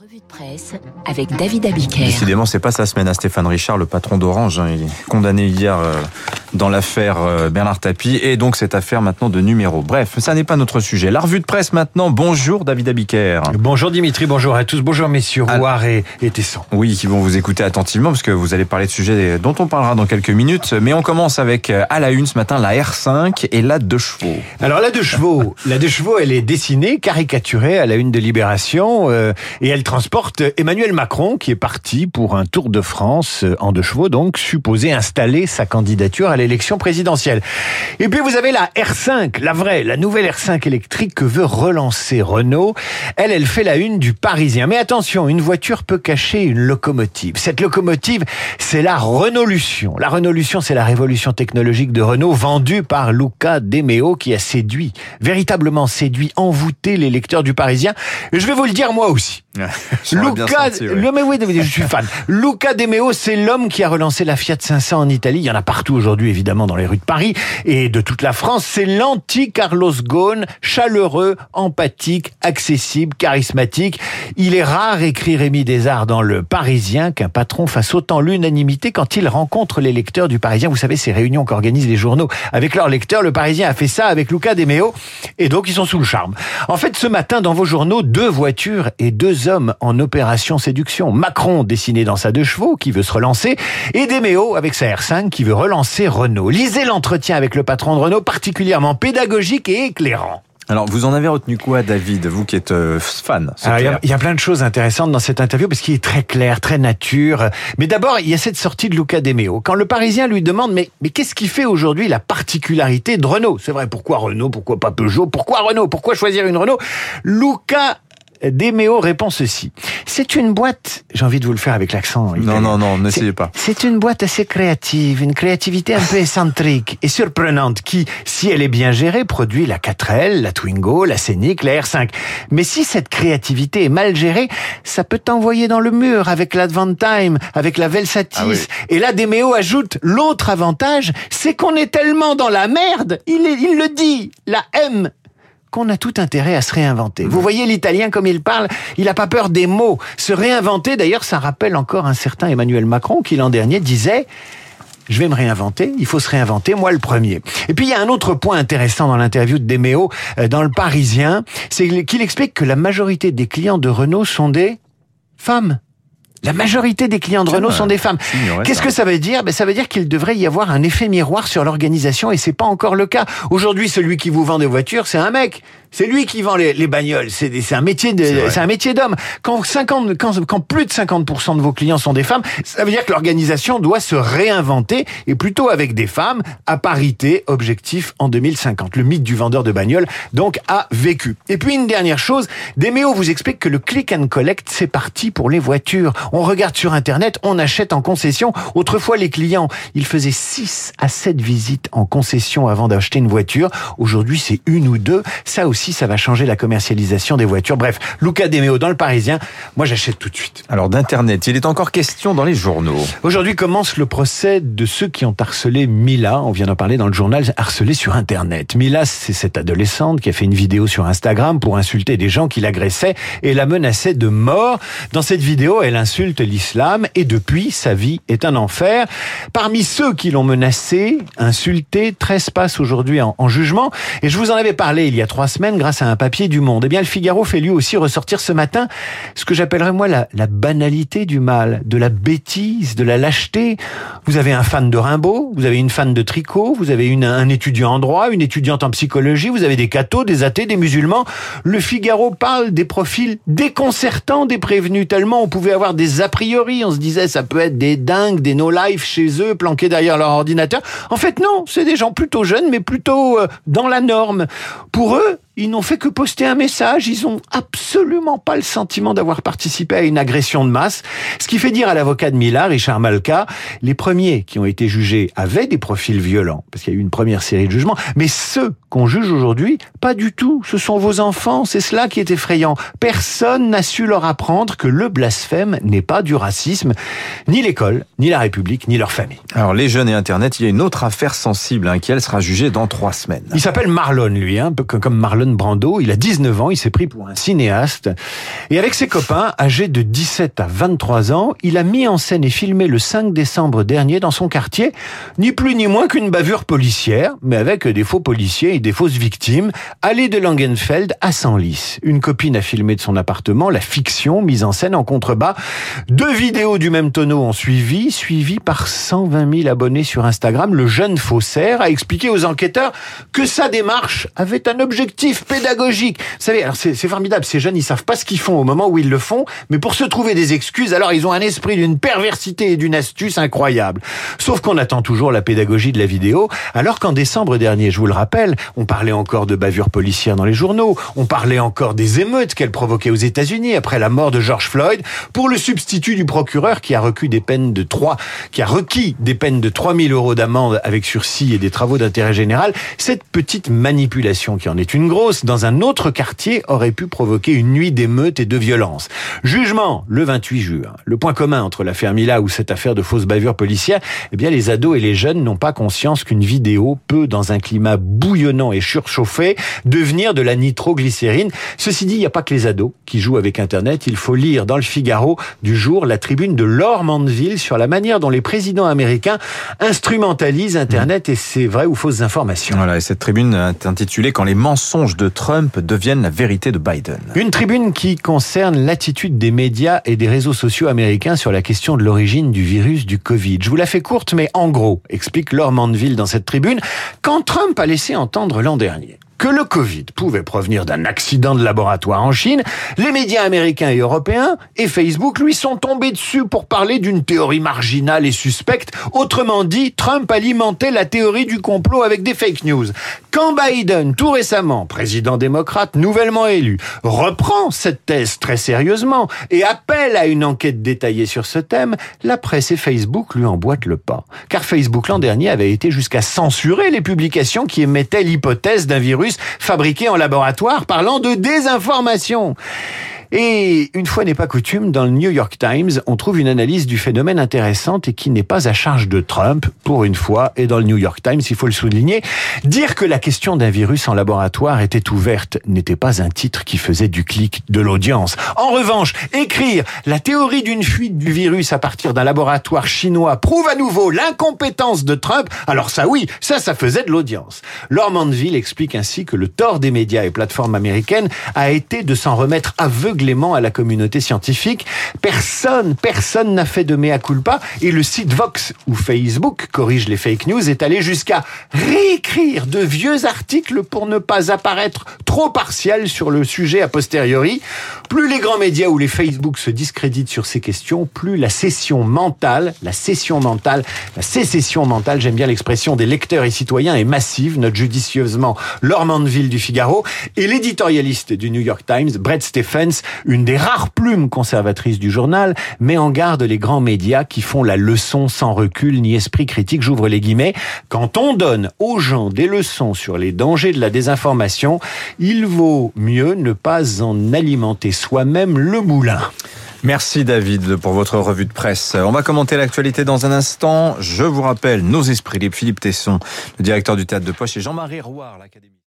Revue de presse avec David Abiker. Décidément, c'est pas sa semaine à Stéphane Richard, le patron d'Orange. hein. Il est condamné hier euh, dans l'affaire euh, Bernard Tapie et donc cette affaire maintenant de numéro. Bref, ça n'est pas notre sujet. La revue de presse maintenant. Bonjour David Abiker. Bonjour Dimitri, bonjour à tous, bonjour messieurs Ah. Rouard et, et Tesson. Oui, qui vont vous écouter attentivement parce que vous allez parler de sujets dont on parlera dans quelques minutes. Mais on commence avec euh, à la une ce matin la R5 et la deux chevaux. Alors la deux chevaux, la deux chevaux, elle est dessinée, caricaturée à la une de Libération euh, et elle transporte Emmanuel Macron qui est parti pour un tour de France euh, en deux chevaux, donc supposé installer sa candidature à l'élection présidentielle. Et puis vous avez la R5, la vraie, la nouvelle R5 électrique que veut relancer Renault. Elle, elle fait la une du Parisien. Mais attention, une voiture peut cacher une locomotive. Cette locomotive, c'est la Renaulution. La Renaulution, c'est la révolution technologique de Renault vendue par Luca De Meo qui a séduit, véritablement séduit, envoûté les lecteurs du Parisien. Et je vais vous le dire moi aussi. Luca, senti, ouais. le, mais oui, je suis fan. Luca De Meo, c'est l'homme qui a relancé la Fiat 500 en Italie. Il y en a partout aujourd'hui, évidemment, dans les rues de Paris et de toute la France. C'est l'anti-Carlos Ghosn, chaleureux, empathique, accessible, charismatique. Il est rare, écrit Rémi Desarts dans Le Parisien, qu'un patron fasse autant l'unanimité quand il rencontre les lecteurs du Parisien. Vous savez, ces réunions qu'organisent les journaux avec leurs lecteurs. Le Parisien a fait ça avec Luca De Meo. Et donc, ils sont sous le charme. En fait, ce matin, dans vos journaux, deux voitures et deux hommes en opération séduction. Macron, dessiné dans sa deux chevaux, qui veut se relancer, et Demeo, avec sa R5, qui veut relancer Renault. Lisez l'entretien avec le patron de Renault, particulièrement pédagogique et éclairant. Alors, vous en avez retenu quoi, David, vous qui êtes euh, fan il y, a, il y a plein de choses intéressantes dans cette interview parce qu'il est très clair, très nature. Mais d'abord, il y a cette sortie de Luca De Meo. Quand le Parisien lui demande mais, mais qu'est-ce qui fait aujourd'hui la particularité de Renault? C'est vrai, pourquoi Renault? Pourquoi pas Peugeot? Pourquoi Renault? Pourquoi choisir une Renault? Luca De Meo répond ceci. C'est une boîte, j'ai envie de vous le faire avec l'accent. Non, non, non, n'essayez pas. C'est une boîte assez créative, une créativité un peu excentrique et surprenante qui, si elle est bien gérée, produit la 4L, la Twingo, la Scénic, la R5. Mais si cette créativité est mal gérée, ça peut t'envoyer dans le mur avec l'Advantime, avec la Velsatis. Ah oui. Et là, Demeo ajoute l'autre avantage, c'est qu'on est tellement dans la merde, il, est- il le dit, la M qu'on a tout intérêt à se réinventer. Vous voyez l'italien comme il parle, il n'a pas peur des mots. Se réinventer, d'ailleurs, ça rappelle encore un certain Emmanuel Macron qui l'an dernier disait je vais me réinventer, il faut se réinventer, moi le premier. Et puis il y a un autre point intéressant dans l'interview de Demeo euh, dans le Parisien, c'est qu'il explique que la majorité des clients de Renault sont des femmes. La majorité des clients de Renault sont des femmes. Qu'est-ce que ça veut dire? Ben, Ça veut dire qu'il devrait y avoir un effet miroir sur l'organisation et c'est pas encore le cas. Aujourd'hui, celui qui vous vend des voitures, c'est un mec. C'est lui qui vend les, les bagnoles. C'est un métier de, C'est vrai. c'est un métier d'homme. Quand 50, quand, quand plus de 50% de vos clients sont des femmes, ça veut dire que l'organisation doit se réinventer et plutôt avec des femmes à parité objectif en 2050. Le mythe du vendeur de bagnoles, donc, a vécu. Et puis une dernière chose, Demeo vous explique que le click and collect, c'est parti pour les voitures. On regarde sur Internet, on achète en concession. Autrefois, les clients, ils faisaient 6 à 7 visites en concession avant d'acheter une voiture. Aujourd'hui, c'est une ou deux. Ça aussi, ça va changer la commercialisation des voitures. Bref, Luca Demeo dans le Parisien, moi j'achète tout de suite. Alors, d'Internet, il est encore question dans les journaux. Aujourd'hui commence le procès de ceux qui ont harcelé Mila. On vient d'en parler dans le journal, harcelé sur Internet. Mila, c'est cette adolescente qui a fait une vidéo sur Instagram pour insulter des gens qui l'agressaient et la menaçaient de mort. Dans cette vidéo, elle insulte l'islam et depuis, sa vie est un enfer. Parmi ceux qui l'ont menacée, insultée, 13 passent aujourd'hui en, en jugement. Et je vous en avais parlé il y a trois semaines grâce à un papier du Monde. Eh bien, le Figaro fait lui aussi ressortir ce matin ce que j'appellerais moi la, la banalité du mal, de la bêtise, de la lâcheté. Vous avez un fan de Rimbaud, vous avez une fan de tricot, vous avez une, un étudiant en droit, une étudiante en psychologie, vous avez des cathos, des athées, des musulmans. Le Figaro parle des profils déconcertants des prévenus, tellement on pouvait avoir des a priori. On se disait ça peut être des dingues, des no-life chez eux, planqués derrière leur ordinateur. En fait, non, c'est des gens plutôt jeunes, mais plutôt euh, dans la norme. Pour eux, ils n'ont fait que poster un message, ils ont absolument pas le sentiment d'avoir participé à une agression de masse. Ce qui fait dire à l'avocat de Mila, Richard Malka, les premiers qui ont été jugés avaient des profils violents, parce qu'il y a eu une première série de jugements, mais ceux qu'on juge aujourd'hui, pas du tout. Ce sont vos enfants, c'est cela qui est effrayant. Personne n'a su leur apprendre que le blasphème n'est pas du racisme, ni l'école, ni la République, ni leur famille. Alors, les jeunes et Internet, il y a une autre affaire sensible hein, qui, elle, sera jugée dans trois semaines. Il s'appelle Marlon, lui, hein, un peu comme Marlon Brando. Il a 19 ans, il s'est pris pour un cinéaste. Et avec ses copains, âgés de 17 à 23 ans, il a mis en scène et filmé le 5 décembre dernier dans son quartier, ni plus ni moins qu'une bavure policière, mais avec des faux policiers et des fausses victimes, allée de Langenfeld à Senlis. Une copine a filmé de son appartement la fiction mise en scène en contrebas. Deux vidéos du même tonneau ont suivi, suivies par 120 000 abonnés sur Instagram. Le jeune faussaire a expliqué aux enquêteurs que sa démarche avait un objectif pédagogique. Vous savez, c'est formidable, ces jeunes, ils savent pas ce qu'ils font au moment où ils le font, mais pour se trouver des excuses, alors ils ont un esprit d'une perversité et d'une astuce incroyable. Sauf qu'on attend toujours la pédagogie de la vidéo, alors qu'en décembre dernier, je vous le rappelle, on parlait encore de bavures policières dans les journaux, on parlait encore des émeutes qu'elles provoquaient aux États-Unis après la mort de George Floyd, pour le substitut du procureur qui a recu des peines de 3, qui a requis des peines de 3000 euros d'amende avec sursis et des travaux d'intérêt général, cette petite manipulation qui en est une grosse, dans un autre quartier aurait pu provoquer une nuit d'émeutes et de violence. Jugement le 28 juin. Le point commun entre l'affaire Mila ou cette affaire de fausse bavure policière, eh bien les ados et les jeunes n'ont pas conscience qu'une vidéo peut, dans un climat bouillonnant et surchauffé, devenir de la nitroglycérine. Ceci dit, il n'y a pas que les ados qui jouent avec Internet. Il faut lire dans le Figaro du jour la tribune de Laure Mandeville sur la manière dont les présidents américains instrumentalisent Internet et ses vraies ou fausses informations. Voilà, et cette tribune est intitulée Quand les mensonges de Trump deviennent la vérité de Biden. Une tribune qui concerne l'attitude des médias et des réseaux sociaux américains sur la question de l'origine du virus du Covid. Je vous la fais courte, mais en gros, explique Laure Mandeville dans cette tribune, quand Trump a laissé entendre l'an dernier que le Covid pouvait provenir d'un accident de laboratoire en Chine, les médias américains et européens et Facebook lui sont tombés dessus pour parler d'une théorie marginale et suspecte. Autrement dit, Trump alimentait la théorie du complot avec des fake news. Quand Biden, tout récemment, président démocrate nouvellement élu, reprend cette thèse très sérieusement et appelle à une enquête détaillée sur ce thème, la presse et Facebook lui emboîtent le pas. Car Facebook l'an dernier avait été jusqu'à censurer les publications qui émettaient l'hypothèse d'un virus fabriqué en laboratoire parlant de désinformation. Et une fois n'est pas coutume, dans le New York Times, on trouve une analyse du phénomène intéressante et qui n'est pas à charge de Trump, pour une fois, et dans le New York Times, il faut le souligner, dire que la question d'un virus en laboratoire était ouverte n'était pas un titre qui faisait du clic de l'audience. En revanche, écrire la théorie d'une fuite du virus à partir d'un laboratoire chinois prouve à nouveau l'incompétence de Trump, alors ça oui, ça, ça faisait de l'audience. Laure Mandeville explique ainsi que le tort des médias et plateformes américaines a été de s'en remettre aveugle à la communauté scientifique. Personne, personne n'a fait de mea culpa et le site Vox ou Facebook corrige les fake news est allé jusqu'à réécrire de vieux articles pour ne pas apparaître trop partiel sur le sujet a posteriori. Plus les grands médias ou les Facebook se discréditent sur ces questions, plus la session mentale, la session mentale, la sécession mentale, j'aime bien l'expression des lecteurs et citoyens est massive, note judicieusement Laure Mandeville du Figaro et l'éditorialiste du New York Times, Brett Stephens, une des rares plumes conservatrices du journal, met en garde les grands médias qui font la leçon sans recul ni esprit critique, j'ouvre les guillemets. Quand on donne aux gens des leçons sur les dangers de la désinformation, il vaut mieux ne pas en alimenter soi-même le moulin. Merci David pour votre revue de presse. On va commenter l'actualité dans un instant. Je vous rappelle nos esprits. Philippe Tesson, le directeur du théâtre de Poche et Jean-Marie Rouard, l'Académie.